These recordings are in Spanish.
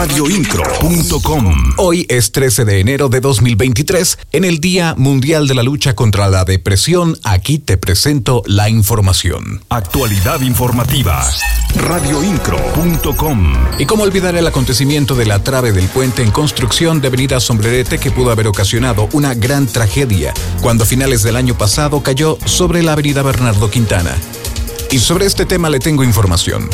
Radioincro.com Hoy es 13 de enero de 2023, en el Día Mundial de la Lucha contra la Depresión. Aquí te presento la información. Actualidad informativa. Radioincro.com Y cómo olvidar el acontecimiento de la trave del puente en construcción de Avenida Sombrerete que pudo haber ocasionado una gran tragedia cuando a finales del año pasado cayó sobre la Avenida Bernardo Quintana. Y sobre este tema le tengo información.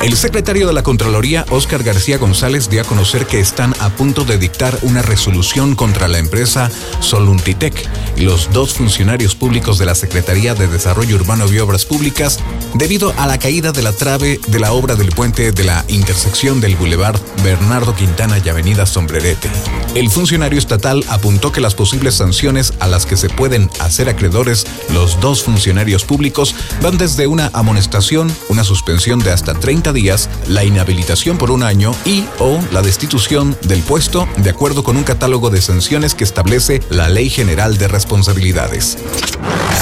El secretario de la Contraloría, Óscar García González, dio a conocer que están a punto de dictar una resolución contra la empresa Soluntitec y los dos funcionarios públicos de la Secretaría de Desarrollo Urbano y Obras Públicas debido a la caída de la trave de la obra del puente de la intersección del Boulevard Bernardo Quintana y Avenida Sombrerete. El funcionario estatal apuntó que las posibles sanciones a las que se pueden hacer acreedores los dos funcionarios públicos van desde una amonestación, una suspensión de hasta 30 días, la inhabilitación por un año y o la destitución del puesto de acuerdo con un catálogo de sanciones que establece la Ley General de Responsabilidades.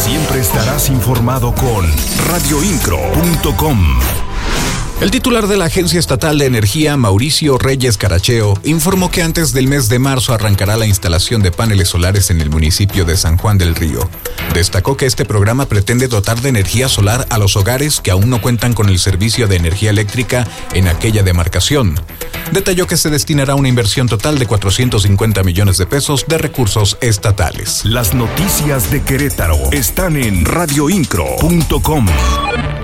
Siempre estarás informado con radioincro.com. El titular de la Agencia Estatal de Energía, Mauricio Reyes Caracheo, informó que antes del mes de marzo arrancará la instalación de paneles solares en el municipio de San Juan del Río. Destacó que este programa pretende dotar de energía solar a los hogares que aún no cuentan con el servicio de energía eléctrica en aquella demarcación. Detalló que se destinará una inversión total de 450 millones de pesos de recursos estatales. Las noticias de Querétaro están en radioincro.com.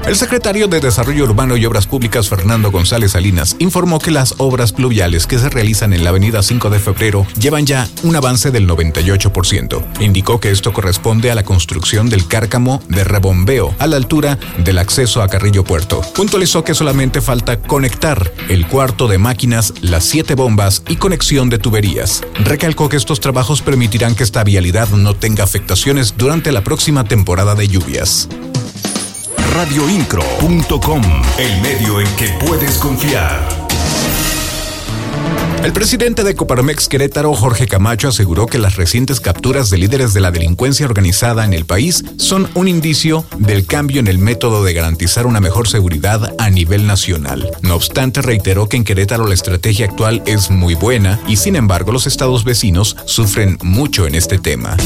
El secretario de Desarrollo Urbano y Obras Públicas, Fernando González Salinas, informó que las obras pluviales que se realizan en la avenida 5 de febrero llevan ya un avance del 98%. Indicó que esto corresponde a la construcción del cárcamo de rebombeo a la altura del acceso a Carrillo Puerto. Puntualizó que solamente falta conectar el cuarto de máquinas, las siete bombas y conexión de tuberías. Recalcó que estos trabajos permitirán que esta vialidad no tenga afectaciones durante la próxima temporada de lluvias radioincro.com, el medio en que puedes confiar. El presidente de Coparmex Querétaro, Jorge Camacho, aseguró que las recientes capturas de líderes de la delincuencia organizada en el país son un indicio del cambio en el método de garantizar una mejor seguridad a nivel nacional. No obstante, reiteró que en Querétaro la estrategia actual es muy buena y sin embargo los estados vecinos sufren mucho en este tema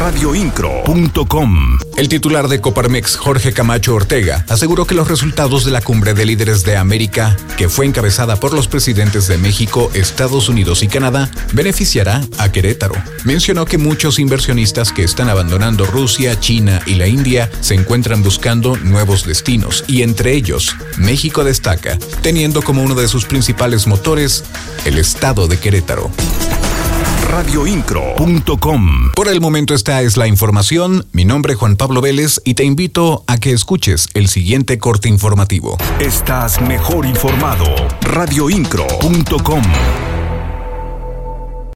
radioincro.com. El titular de Coparmex, Jorge Camacho Ortega, aseguró que los resultados de la cumbre de líderes de América, que fue encabezada por los presidentes de México, Estados Unidos y Canadá, beneficiará a Querétaro. Mencionó que muchos inversionistas que están abandonando Rusia, China y la India se encuentran buscando nuevos destinos y entre ellos, México destaca, teniendo como uno de sus principales motores el estado de Querétaro radioincro.com. Por el momento esta es la información. Mi nombre es Juan Pablo Vélez y te invito a que escuches el siguiente corte informativo. Estás mejor informado. radioincro.com.